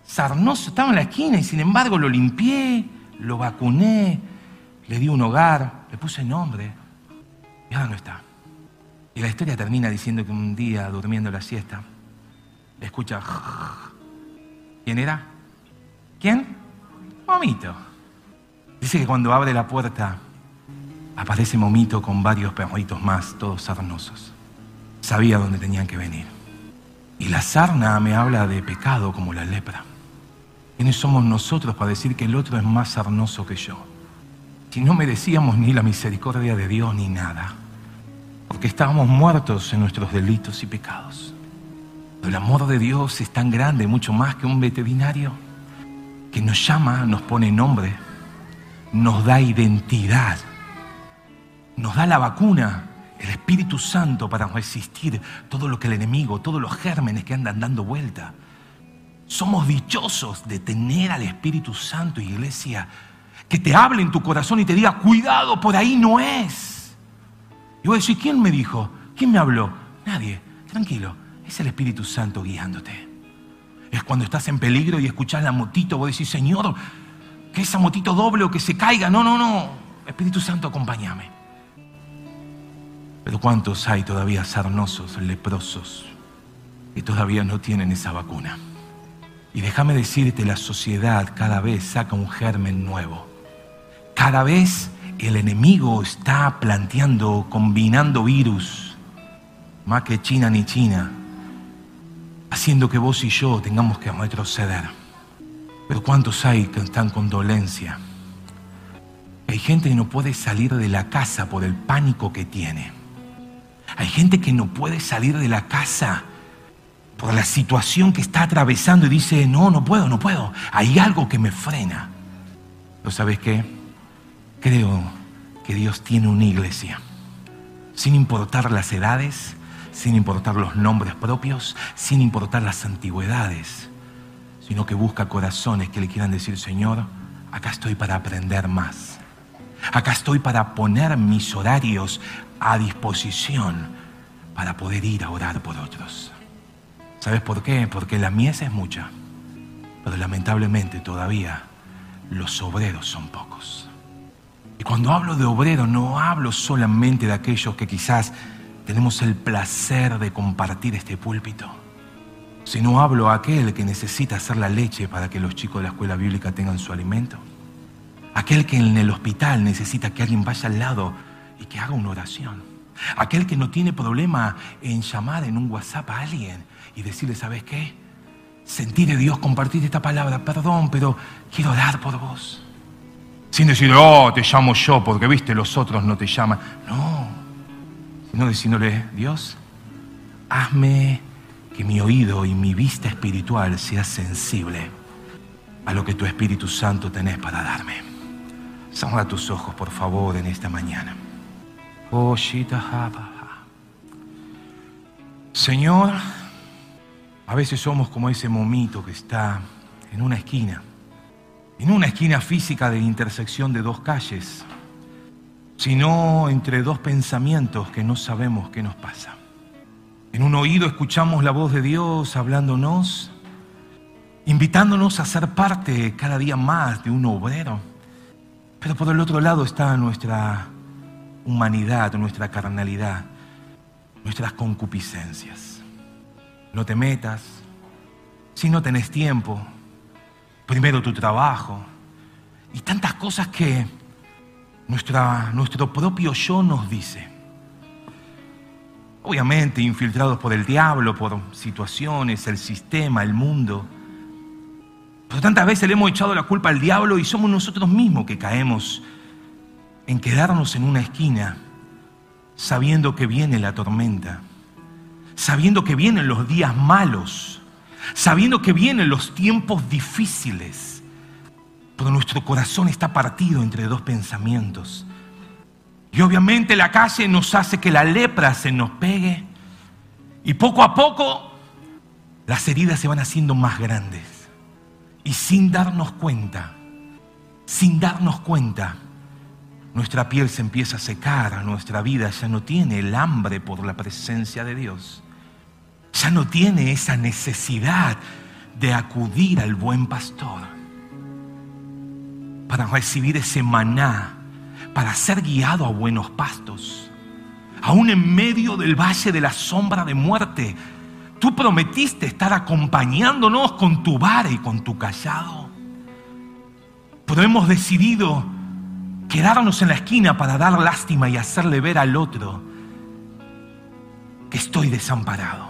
Sarnoso estaba en la esquina y sin embargo lo limpié, lo vacuné, le di un hogar, le puse nombre y ahora no está. Y la historia termina diciendo que un día, durmiendo la siesta, escucha, ¿quién era? ¿Quién? Momito. Dice que cuando abre la puerta aparece Momito con varios perritos más, todos sarnosos. Sabía dónde tenían que venir. Y la sarna me habla de pecado como la lepra. ¿Quiénes somos nosotros para decir que el otro es más sarnoso que yo? Si no merecíamos ni la misericordia de Dios ni nada. Porque estábamos muertos en nuestros delitos y pecados. Pero el amor de Dios es tan grande, mucho más que un veterinario, que nos llama, nos pone nombre, nos da identidad nos da la vacuna, el Espíritu Santo, para resistir todo lo que el enemigo, todos los gérmenes que andan dando vuelta. Somos dichosos de tener al Espíritu Santo, iglesia, que te hable en tu corazón y te diga, cuidado, por ahí no es. Y voy a decir, ¿quién me dijo? ¿Quién me habló? Nadie. Tranquilo, es el Espíritu Santo guiándote. Es cuando estás en peligro y escuchas la motito, vos decís, Señor, que esa motito doble o que se caiga. No, no, no. Espíritu Santo, acompáñame. Pero ¿cuántos hay todavía sarnosos, leprosos, que todavía no tienen esa vacuna? Y déjame decirte, la sociedad cada vez saca un germen nuevo. Cada vez el enemigo está planteando, combinando virus, más que China ni China, haciendo que vos y yo tengamos que retroceder. Pero ¿cuántos hay que están con dolencia? Hay gente que no puede salir de la casa por el pánico que tiene. Hay gente que no puede salir de la casa por la situación que está atravesando y dice, no, no puedo, no puedo. Hay algo que me frena. ¿Lo sabes qué? Creo que Dios tiene una iglesia, sin importar las edades, sin importar los nombres propios, sin importar las antigüedades, sino que busca corazones que le quieran decir, Señor, acá estoy para aprender más. Acá estoy para poner mis horarios a disposición para poder ir a orar por otros. ¿Sabes por qué? Porque la mies es mucha, pero lamentablemente todavía los obreros son pocos. Y cuando hablo de obrero no hablo solamente de aquellos que quizás tenemos el placer de compartir este púlpito, sino hablo a aquel que necesita hacer la leche para que los chicos de la escuela bíblica tengan su alimento. Aquel que en el hospital necesita que alguien vaya al lado y que haga una oración. Aquel que no tiene problema en llamar en un WhatsApp a alguien y decirle, ¿sabes qué? Sentí de Dios compartir esta palabra, perdón, pero quiero orar por vos. Sin decir, oh, te llamo yo, porque viste, los otros no te llaman. No, sino diciéndole, Dios, hazme que mi oído y mi vista espiritual sea sensible a lo que tu Espíritu Santo tenés para darme. Cerra tus ojos, por favor, en esta mañana. Oh, Señor, a veces somos como ese momito que está en una esquina, en una esquina física de intersección de dos calles, sino entre dos pensamientos que no sabemos qué nos pasa. En un oído escuchamos la voz de Dios hablándonos, invitándonos a ser parte cada día más de un obrero. Pero por el otro lado está nuestra humanidad, nuestra carnalidad, nuestras concupiscencias no te metas, si no tenés tiempo, primero tu trabajo y tantas cosas que nuestra, nuestro propio yo nos dice. Obviamente infiltrados por el diablo, por situaciones, el sistema, el mundo. Pero tantas veces le hemos echado la culpa al diablo y somos nosotros mismos que caemos en quedarnos en una esquina sabiendo que viene la tormenta sabiendo que vienen los días malos, sabiendo que vienen los tiempos difíciles, pero nuestro corazón está partido entre dos pensamientos. Y obviamente la calle nos hace que la lepra se nos pegue y poco a poco las heridas se van haciendo más grandes. Y sin darnos cuenta, sin darnos cuenta, nuestra piel se empieza a secar, nuestra vida ya no tiene el hambre por la presencia de Dios ya no tiene esa necesidad de acudir al buen pastor para recibir ese maná, para ser guiado a buenos pastos. Aún en medio del valle de la sombra de muerte, tú prometiste estar acompañándonos con tu vara y con tu callado. Pero hemos decidido quedarnos en la esquina para dar lástima y hacerle ver al otro que estoy desamparado.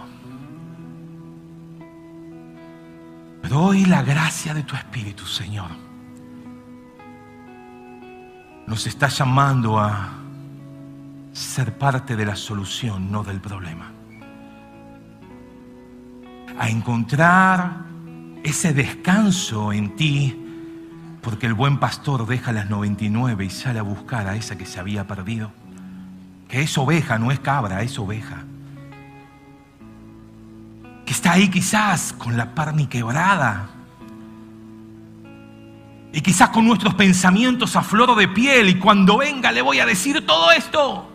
Doy la gracia de tu Espíritu, Señor. Nos está llamando a ser parte de la solución, no del problema. A encontrar ese descanso en ti, porque el buen pastor deja las 99 y sale a buscar a esa que se había perdido. Que es oveja, no es cabra, es oveja que está ahí quizás con la parni quebrada. Y quizás con nuestros pensamientos a flor de piel y cuando venga le voy a decir todo esto.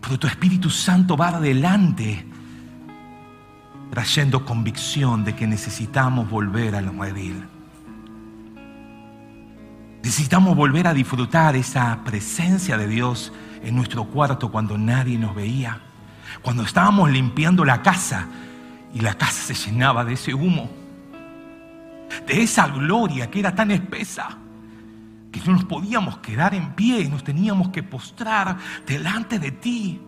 Pero tu Espíritu Santo va adelante trayendo convicción de que necesitamos volver al redil. Necesitamos volver a disfrutar esa presencia de Dios en nuestro cuarto cuando nadie nos veía. Cuando estábamos limpiando la casa y la casa se llenaba de ese humo. De esa gloria que era tan espesa que no nos podíamos quedar en pie y nos teníamos que postrar delante de ti.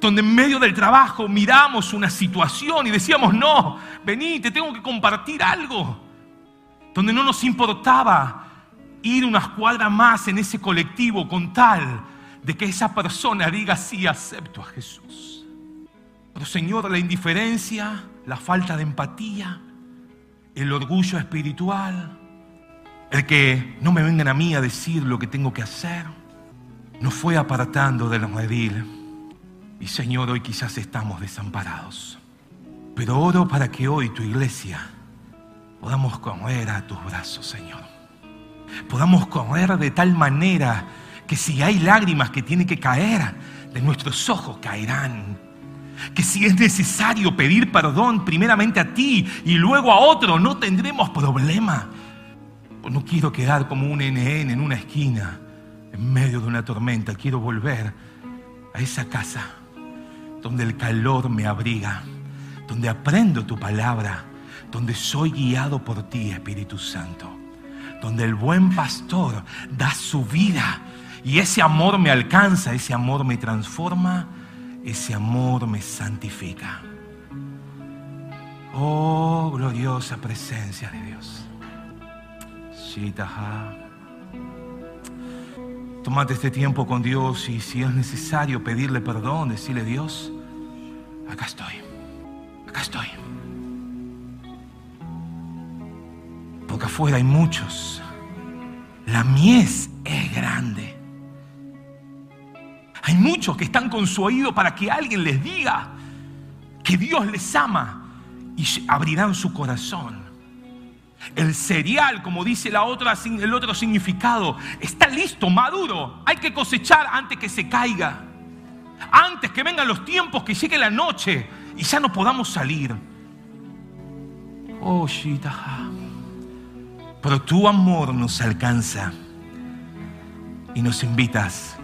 Donde en medio del trabajo miramos una situación y decíamos, no, vení, te tengo que compartir algo. Donde no nos importaba ir unas cuadras más en ese colectivo con tal de que esa persona diga, sí, acepto a Jesús. Pero Señor, la indiferencia, la falta de empatía, el orgullo espiritual, el que no me vengan a mí a decir lo que tengo que hacer, nos fue apartando del redil. Y Señor, hoy quizás estamos desamparados. Pero oro para que hoy tu iglesia podamos correr a tus brazos, Señor. Podamos correr de tal manera que si hay lágrimas que tienen que caer de nuestros ojos, caerán que si es necesario pedir perdón primeramente a ti y luego a otro, no tendremos problema. No quiero quedar como un NN en una esquina, en medio de una tormenta. Quiero volver a esa casa donde el calor me abriga, donde aprendo tu palabra, donde soy guiado por ti, Espíritu Santo, donde el buen pastor da su vida y ese amor me alcanza, ese amor me transforma ese amor me santifica. Oh, gloriosa presencia de Dios. Tomate este tiempo con Dios y si es necesario pedirle perdón, decirle Dios, acá estoy, acá estoy. Porque afuera hay muchos. La mies es grande. Hay muchos que están con su oído para que alguien les diga que Dios les ama y abrirán su corazón. El cereal, como dice la otra, el otro significado, está listo, maduro. Hay que cosechar antes que se caiga. Antes que vengan los tiempos, que llegue la noche y ya no podamos salir. Oh, Pero tu amor nos alcanza y nos invitas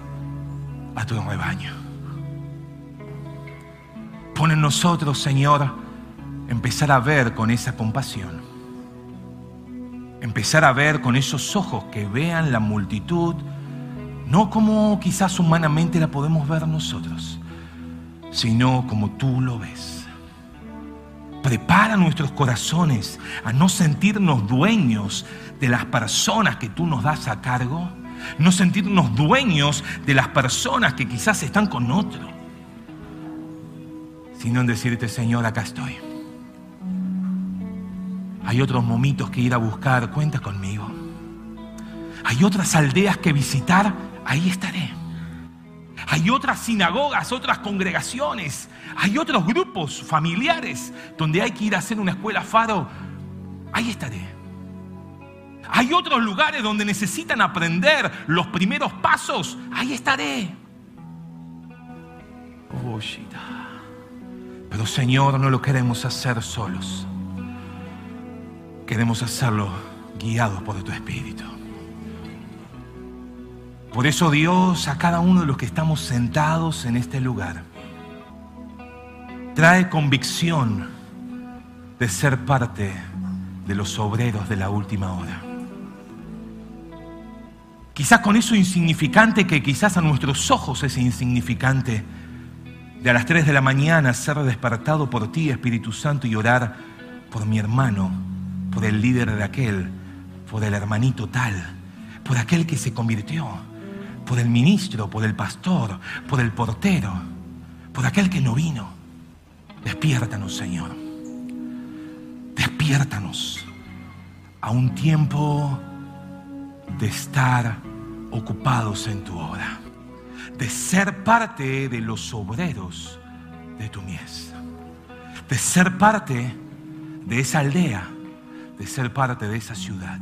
a tu rebaño. Pon en nosotros, Señor, empezar a ver con esa compasión. Empezar a ver con esos ojos que vean la multitud, no como quizás humanamente la podemos ver nosotros, sino como tú lo ves. Prepara nuestros corazones a no sentirnos dueños de las personas que tú nos das a cargo no sentirnos dueños de las personas que quizás están con otro, sino en decirte, Señor, acá estoy. Hay otros momitos que ir a buscar, cuenta conmigo. Hay otras aldeas que visitar, ahí estaré. Hay otras sinagogas, otras congregaciones, hay otros grupos familiares donde hay que ir a hacer una escuela faro, ahí estaré. Hay otros lugares donde necesitan aprender los primeros pasos. Ahí estaré. Oh, Pero Señor, no lo queremos hacer solos. Queremos hacerlo guiados por tu Espíritu. Por eso Dios a cada uno de los que estamos sentados en este lugar trae convicción de ser parte de los obreros de la última hora. Quizás con eso insignificante que quizás a nuestros ojos es insignificante, de a las 3 de la mañana ser despertado por ti, Espíritu Santo, y orar por mi hermano, por el líder de aquel, por el hermanito tal, por aquel que se convirtió, por el ministro, por el pastor, por el portero, por aquel que no vino. Despiértanos, Señor. Despiértanos a un tiempo de estar ocupados en tu obra, de ser parte de los obreros de tu mies, de ser parte de esa aldea, de ser parte de esa ciudad.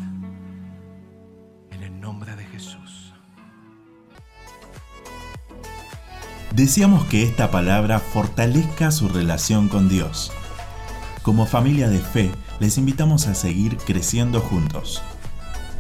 En el nombre de Jesús. Deseamos que esta palabra fortalezca su relación con Dios. Como familia de fe, les invitamos a seguir creciendo juntos.